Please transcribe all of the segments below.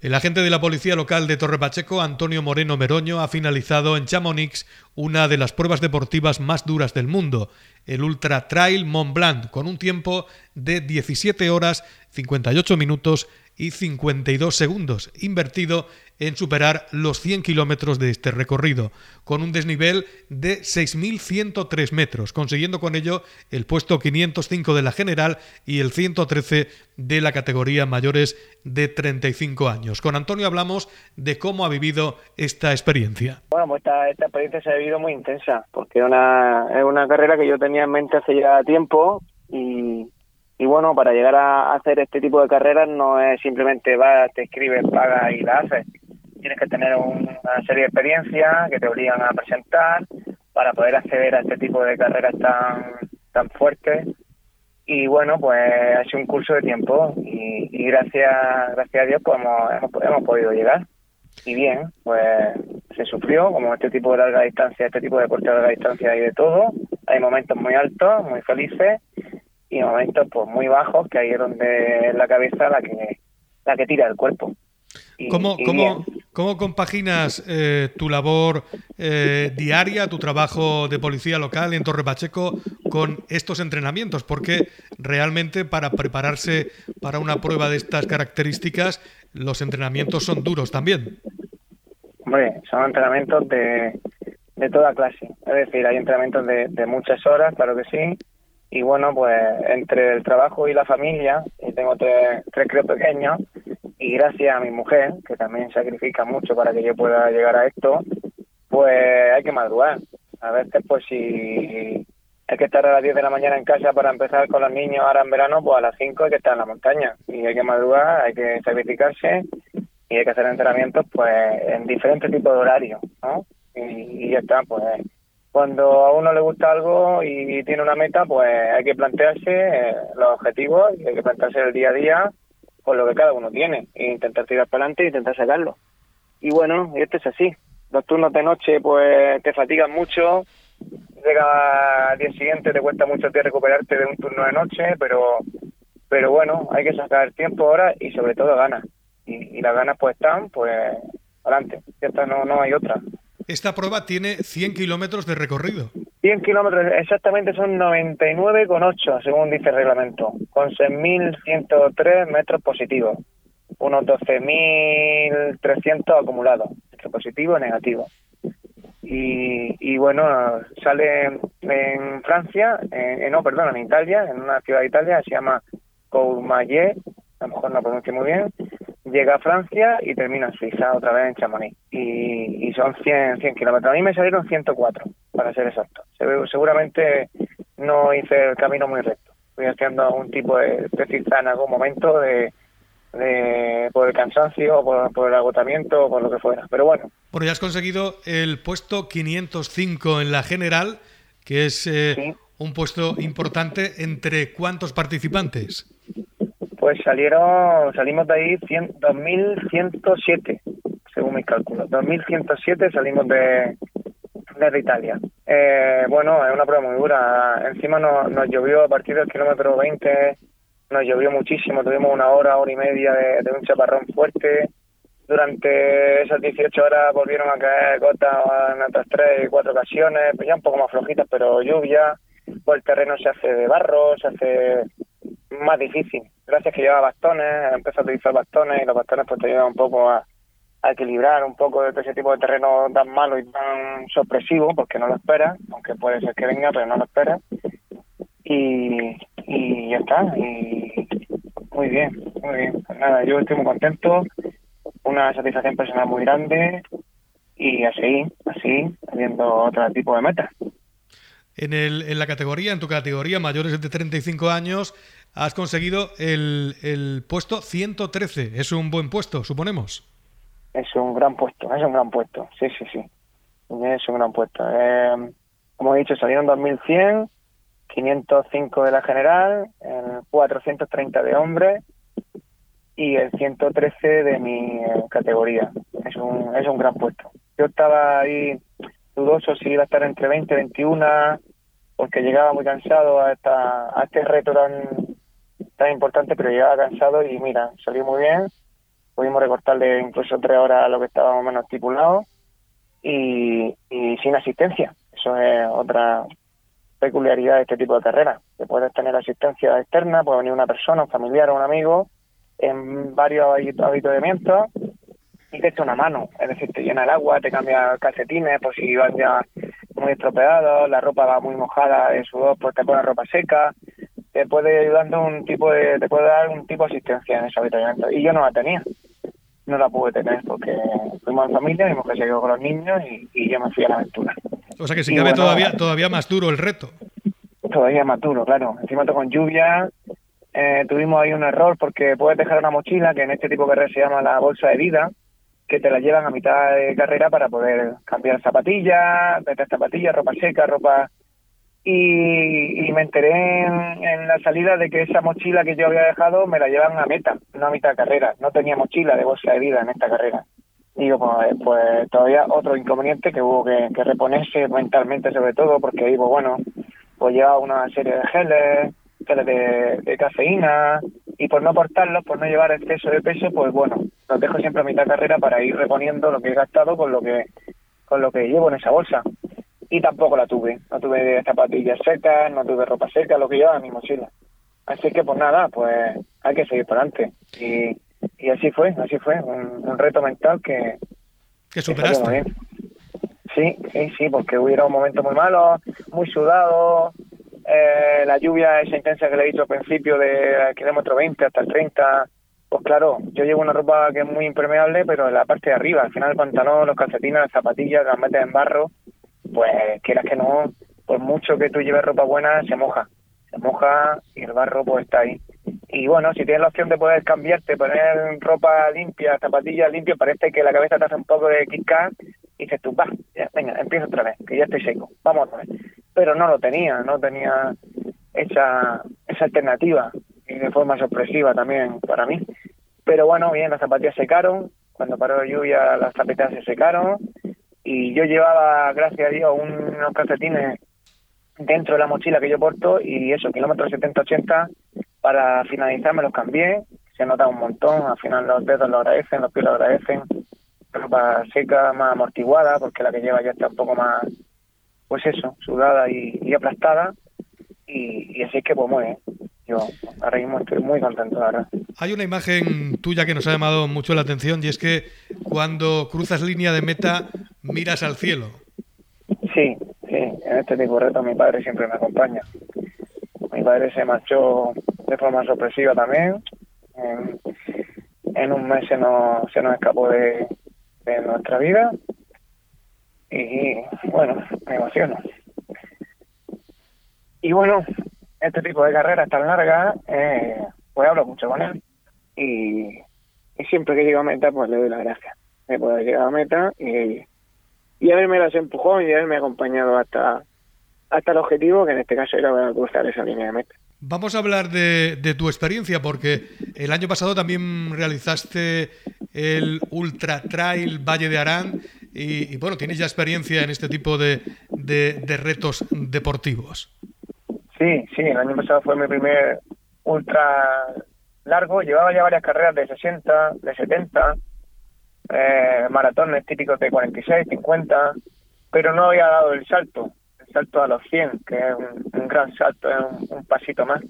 El agente de la policía local de Torre Pacheco, Antonio Moreno Meroño, ha finalizado en Chamonix una de las pruebas deportivas más duras del mundo, el Ultra Trail Mont Blanc, con un tiempo de 17 horas 58 minutos y 52 segundos, invertido en superar los 100 kilómetros de este recorrido, con un desnivel de 6.103 metros, consiguiendo con ello el puesto 505 de la general y el 113 de la categoría mayores de 35 años. Con Antonio hablamos de cómo ha vivido esta experiencia. Bueno, pues esta, esta experiencia se ha vivido muy intensa, porque una, es una carrera que yo tenía en mente hace ya tiempo y, y bueno, para llegar a hacer este tipo de carreras no es simplemente vas, te escribes, pagas y la haces. Tienes que tener una serie de experiencias que te obligan a presentar para poder acceder a este tipo de carreras tan, tan fuertes. Y bueno, pues ha sido un curso de tiempo y, gracias, gracias a Dios pues hemos, hemos, podido llegar. Y bien, pues se sufrió, como este tipo de larga distancia, este tipo de deporte de larga distancia hay de todo. Hay momentos muy altos, muy felices y momentos pues muy bajos que ahí es donde la cabeza la que la que tira el cuerpo. ¿Cómo, cómo, cómo, compaginas eh, tu labor eh, diaria, tu trabajo de policía local en Torre Pacheco con estos entrenamientos? Porque realmente para prepararse para una prueba de estas características, los entrenamientos son duros también. Hombre, son entrenamientos de, de toda clase. Es decir, hay entrenamientos de, de muchas horas, claro que sí, y bueno, pues entre el trabajo y la familia, y tengo tres, tres críos pequeños, y gracias a mi mujer, que también sacrifica mucho para que yo pueda llegar a esto, pues hay que madrugar. A veces, pues si hay que estar a las 10 de la mañana en casa para empezar con los niños ahora en verano, pues a las 5 hay que estar en la montaña. Y hay que madrugar, hay que sacrificarse y hay que hacer entrenamientos pues en diferentes tipos de horarios, ¿no? Y, y ya está, pues cuando a uno le gusta algo y tiene una meta, pues hay que plantearse eh, los objetivos y hay que plantearse el día a día con lo que cada uno tiene e intentar tirar para adelante e intentar sacarlo. Y bueno, esto es así. Los turnos de noche pues te fatigan mucho, llega al día siguiente te cuesta mucho te recuperarte de un turno de noche, pero pero bueno, hay que sacar tiempo ahora y sobre todo ganas. Y, y las ganas pues están, pues adelante. Ya está, no, no hay otra. Esta prueba tiene 100 kilómetros de recorrido. 100 kilómetros, exactamente son 99,8 según dice el reglamento, con 6.103 metros positivos, unos 12.300 acumulados, entre positivo y negativo. Y, bueno, sale en Francia, en, no, perdón, en Italia, en una ciudad de Italia, se llama Courmayeur, a lo mejor no pronuncio muy bien, llega a Francia y termina en Suiza, otra vez en Chamonix. Y, y son 100, 100 kilómetros. A mí me salieron 104, para ser exacto. Seguramente no hice el camino muy recto. Estoy haciendo un tipo de, de en algún momento de, de, por el cansancio, por, por el agotamiento, por lo que fuera. Pero bueno. Bueno, ya has conseguido el puesto 505 en la general, que es eh, un puesto importante. ¿Entre cuántos participantes? Pues salieron, salimos de ahí 2.107, según mis cálculos. 2.107 salimos de, desde Italia. Eh, bueno, es una prueba muy dura. Encima nos, nos llovió a partir del kilómetro 20, nos llovió muchísimo. Tuvimos una hora, hora y media de, de un chaparrón fuerte. Durante esas 18 horas volvieron a caer gotas en otras tres y cuatro ocasiones, pues ya un poco más flojitas, pero lluvia. Pues el terreno se hace de barro, se hace más difícil. Gracias que lleva bastones, empezó a utilizar bastones y los bastones pues te ayudan un poco a, equilibrar un poco de ese tipo de terreno tan malo y tan sorpresivo, porque no lo esperas, aunque puede ser que venga, pero no lo esperas. Y, y ya está, y muy bien, muy bien. Pues nada, yo estoy muy contento, una satisfacción personal muy grande y así, así, haciendo otro tipo de metas. En, el, en la categoría, en tu categoría, mayores de 35 años, has conseguido el, el puesto 113. Es un buen puesto, suponemos. Es un gran puesto, es un gran puesto, sí, sí, sí. Es un gran puesto. Eh, como he dicho, salieron 2100, 505 de la general, el 430 de hombres y el 113 de mi categoría. Es un, es un gran puesto. Yo estaba ahí dudoso si iba a estar entre 20 y 21 porque llegaba muy cansado a, esta, a este reto tan, tan importante, pero llegaba cansado y mira, salió muy bien, pudimos recortarle incluso tres horas a lo que estábamos menos estipulado y, sin asistencia. Eso es otra peculiaridad de este tipo de carreras, que puedes tener asistencia externa, puede venir una persona, un familiar o un amigo en varios habituamientos y te echa una mano, es decir, te llena el agua, te cambia calcetines, pues si vas ya muy estropeado, la ropa va muy mojada de sudor, pues te pone ropa seca, te puede ayudando un tipo de, te puede dar un tipo de asistencia en ese habituamiento y yo no la tenía, no la pude tener porque fuimos en familia, mi mujer se quedó con los niños y, yo me fui a la aventura. O sea que si cabe todavía, todavía más duro el reto. Todavía más duro, claro. Encima con lluvia, eh, tuvimos ahí un error porque puedes dejar una mochila que en este tipo de carrera se llama la bolsa de vida, que te la llevan a mitad de carrera para poder cambiar zapatillas, meter zapatillas, ropa seca, ropa... Y, me enteré en, la salida de que esa mochila que yo había dejado me la llevan a meta, no a mitad de carrera. No tenía mochila de bolsa de vida en esta carrera. Y digo, pues, pues todavía otro inconveniente que hubo que, reponerse mentalmente sobre todo, porque digo, bueno, pues llevaba una serie de geles, geles de cafeína, y por no portarlos, por no llevar exceso de peso, pues bueno, los dejo siempre a mitad de carrera para ir reponiendo lo que he gastado con lo que con lo que llevo en esa bolsa. Y tampoco la tuve, no tuve zapatillas secas, no tuve ropa seca, lo que llevaba mi mochila. Así que pues nada, pues hay que seguir por adelante. Y, y así fue, así fue, un, reto mental que... Que superaste. sí, sí, sí, porque hubiera un momento muy malo, muy sudado, eh, la lluvia esa intensa que le he dicho al principio de kilómetro 20 hasta el 30, pues claro, yo llevo una ropa que es muy impermeable, pero en la parte de arriba, al final el pantalón, los calcetines, las zapatillas, las metes en barro, pues quieras que no, por mucho que tú lleves ropa buena, se moja, se moja y el barro pues está ahí. Y bueno, si tienes la opción de poder cambiarte, poner ropa limpia, zapatillas limpias, parece que la cabeza te hace un poco de kick y dices tú, va, venga, empiezo otra vez, que ya estoy seco, vamos pero no lo tenía, no tenía esa, esa alternativa y de forma sorpresiva también para mí. Pero bueno, bien, las zapatillas secaron, cuando paró la lluvia las zapatillas se secaron y yo llevaba, gracias a Dios, unos calcetines dentro de la mochila que yo porto y eso, kilómetros 70-80, para finalizar me los cambié, se nota un montón, al final los dedos lo agradecen, los pies lo agradecen, ropa seca, más amortiguada, porque la que lleva ya está un poco más pues eso, sudada y, aplastada. Y, así es que, pues muy Yo ahora mismo estoy muy contento, ahora. Hay una imagen tuya que nos ha llamado mucho la atención y es que cuando cruzas línea de meta miras al cielo. Sí, sí, en este tipo de reto mi padre siempre me acompaña. Mi padre se marchó de forma sorpresiva también. En, un mes se nos, se nos escapó de, de nuestra vida y bueno, me emociono. Y bueno, este tipo de carreras tan largas, eh, pues hablo mucho con él y, siempre que llego a meta, pues le doy las gracias de poder llegar a meta y, y a él me las empujó y a él me ha acompañado hasta, hasta el objetivo, que en este caso era cruzar esa línea de meta. Vamos a hablar de, de, tu experiencia, porque el año pasado también realizaste el Ultra Trail Valle de Arán y, bueno, tienes ya experiencia en este tipo de, de, retos deportivos. Sí, sí, el año pasado fue mi primer ultra largo, llevaba ya varias carreras de 60, de 70, eh, maratones típicos de 46, 50, pero no había dado el salto, el salto a los 100, que es un, gran salto, es un pasito más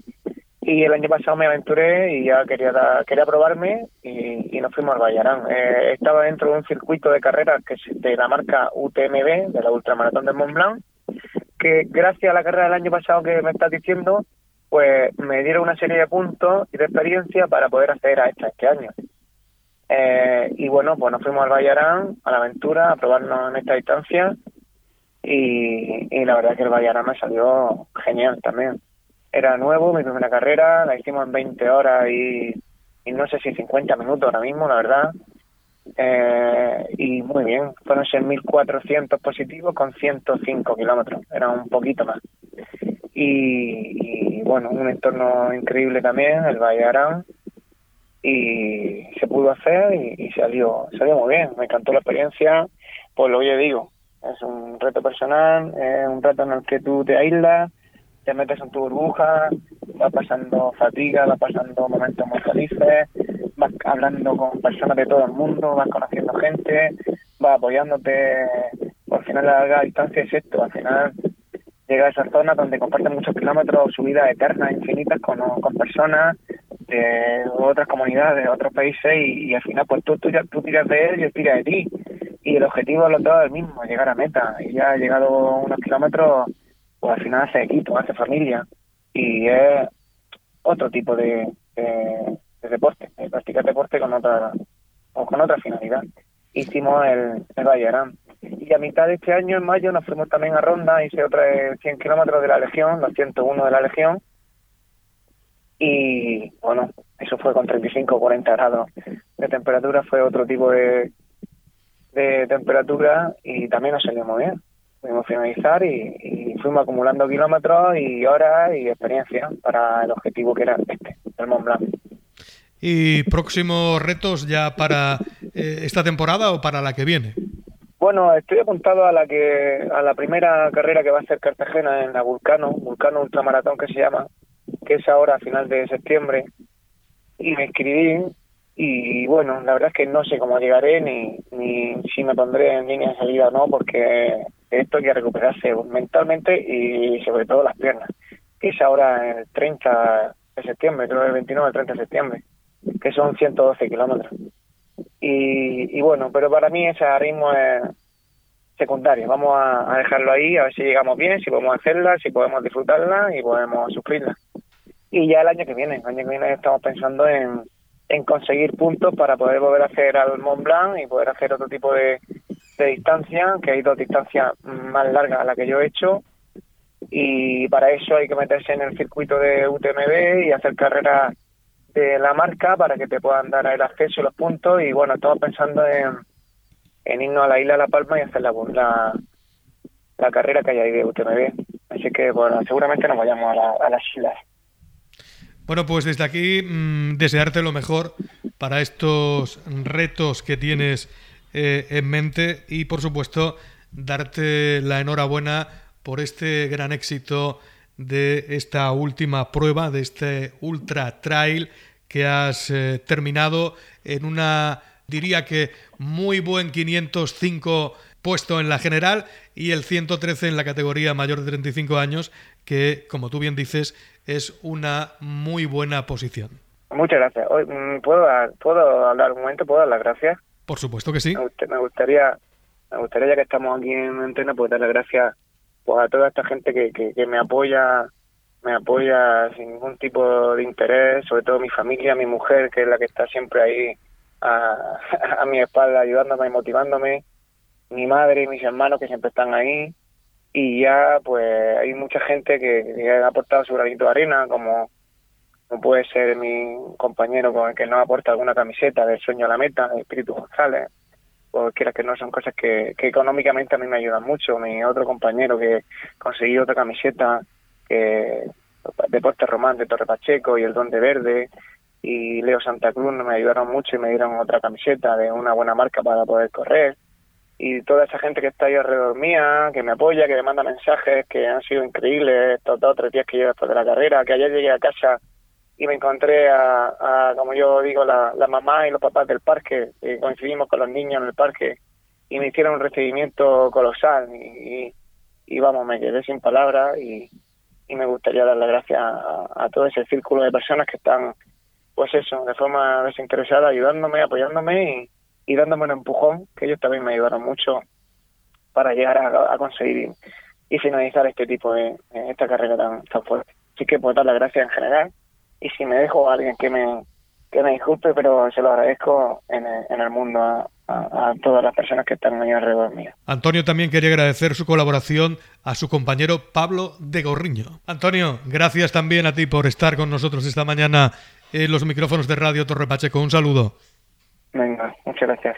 y el año pasado me aventuré y ya quería quería probarme y, nos fuimos al Vallarán. Eh, estaba dentro de un circuito de carreras que es de la marca UTMB, de la Ultramaratón de Mont Blanc, que gracias a la carrera del año pasado que me estás diciendo, pues me dieron una serie de puntos y de experiencia para poder acceder a esta este año. Eh, y bueno, pues nos fuimos al Vallarán, a la aventura, a probarnos en esta distancia y, la verdad que el Vallarán me salió genial también era nuevo, mi primera carrera, la hicimos en 20 horas y, no sé si 50 minutos ahora mismo, la verdad. Eh, y muy bien, fueron 6.400 positivos con 105 kilómetros, era un poquito más. Y, bueno, un entorno increíble también, el Valle Arán, y se pudo hacer y, y, salió salió muy bien, me encantó la experiencia, pues lo que digo, es un reto personal, es un reto en el que tú te aíslas, te metes en tu burbuja, vas pasando fatiga, vas pasando momentos muy felices, vas hablando con personas de todo el mundo, vas conociendo gente, vas apoyándote. Al final, la larga distancia es esto, al final llega a esa zona donde comparten muchos kilómetros, subidas eternas, infinitas con, con personas de otras comunidades, de otros países y, al final pues tú, tú, tú tiras de él y él tira de ti y el objetivo de los dos es el mismo, llegar a meta y ya ha llegado unos kilómetros pues al final hace equipo, hace familia y es otro tipo de, de, deporte, de practicar deporte con otra o con otra finalidad. Hicimos el, el Y a mitad de este año, en mayo, nos fuimos también a Ronda, hice otra 100 kilómetros de la Legión, los 101 de la Legión. Y bueno, eso fue con 35 o 40 grados de temperatura, fue otro tipo de, de temperatura y también nos salió muy bien pudimos finalizar y, fuimos acumulando kilómetros y horas y experiencia para el objetivo que era este, el Mont Blanc. ¿Y próximos retos ya para eh, esta temporada o para la que viene? Bueno, estoy apuntado a la que a la primera carrera que va a ser Cartagena en la Vulcano, Vulcano Ultramaratón que se llama, que es ahora a final de septiembre. Y me inscribí y bueno, la verdad es que no sé cómo llegaré ni, ni si me pondré en línea de salida o no, porque esto hay que recuperarse mentalmente y sobre todo las piernas, es ahora el 30 de septiembre, creo el 29 el 30 de septiembre, que son 112 kilómetros. Y, y bueno, pero para mí ese ritmo es secundario. Vamos a, dejarlo ahí, a ver si llegamos bien, si podemos hacerla, si podemos disfrutarla y podemos sufrirla. Y ya el año que viene, el año que viene estamos pensando en, en conseguir puntos para poder volver a hacer al Mont Blanc y poder hacer otro tipo de, de distancia, que hay dos distancias más largas a las que yo he hecho. Y para eso hay que meterse en el circuito de UTMB y hacer carreras de la marca para que te puedan dar el acceso y los puntos. Y bueno, estamos pensando en, en irnos a la isla de La Palma y hacer la, la, carrera que hay ahí de UTMB. Así que bueno, seguramente nos vayamos a, las islas. Bueno, pues desde aquí mm, desearte lo mejor para estos retos que tienes eh, en mente y por supuesto darte la enhorabuena por este gran éxito de esta última prueba, de este Ultra Trail que has eh, terminado en una, diría que muy buen 505 puesto en la general y el 113 en la categoría mayor de 35 años, que como tú bien dices es una muy buena posición. Muchas gracias. Mm, ¿Puedo, ¿Puedo hablar un momento? ¿Puedo dar las gracias? Por supuesto que sí. Me, gustaría, me gustaría ya que estamos aquí en antena, pues darle gracias pues, a toda esta gente que, que, me apoya me apoya sin ningún tipo de interés, sobre todo mi familia, mi mujer, que es la que está siempre ahí a, a mi espalda ayudándome y motivándome, mi madre y mis hermanos que siempre están ahí, y ya pues hay mucha gente que, ha aportado su granito de arena, como puede ser mi compañero con el que no aporta alguna camiseta del sueño a la meta, de Espíritu González, o quiera que no son cosas que, económicamente a mí me ayudan mucho. Mi otro compañero que conseguí otra camiseta, que Deporte Román de Torre Pacheco y el Don de Verde, y Leo Santa Cruz me ayudaron mucho y me dieron otra camiseta de una buena marca para poder correr. Y toda esa gente que está ahí alrededor mía, que me apoya, que me manda mensajes, que han sido increíbles estos dos o tres días que llevo después de la carrera, que ayer llegué a casa y me encontré a, como yo digo, la, la, mamá y los papás del parque, y coincidimos con los niños en el parque y me hicieron un recibimiento colosal y, y, vamos, me quedé sin palabras y, y me gustaría dar las gracias a, todo ese círculo de personas que están, pues eso, de forma desinteresada, ayudándome, apoyándome y, dándome un empujón, que ellos también me ayudaron mucho para llegar a, conseguir y, finalizar este tipo de, esta carrera tan, fuerte. Así que pues dar las gracias en general y si me dejo a alguien que me, que me disculpe, pero se lo agradezco en el, en el mundo a, a, todas las personas que están ahí alrededor mío. Antonio también quería agradecer su colaboración a su compañero Pablo de Gorriño. Antonio, gracias también a ti por estar con nosotros esta mañana en los micrófonos de Radio Torre Pacheco. Un saludo. Venga, muchas gracias.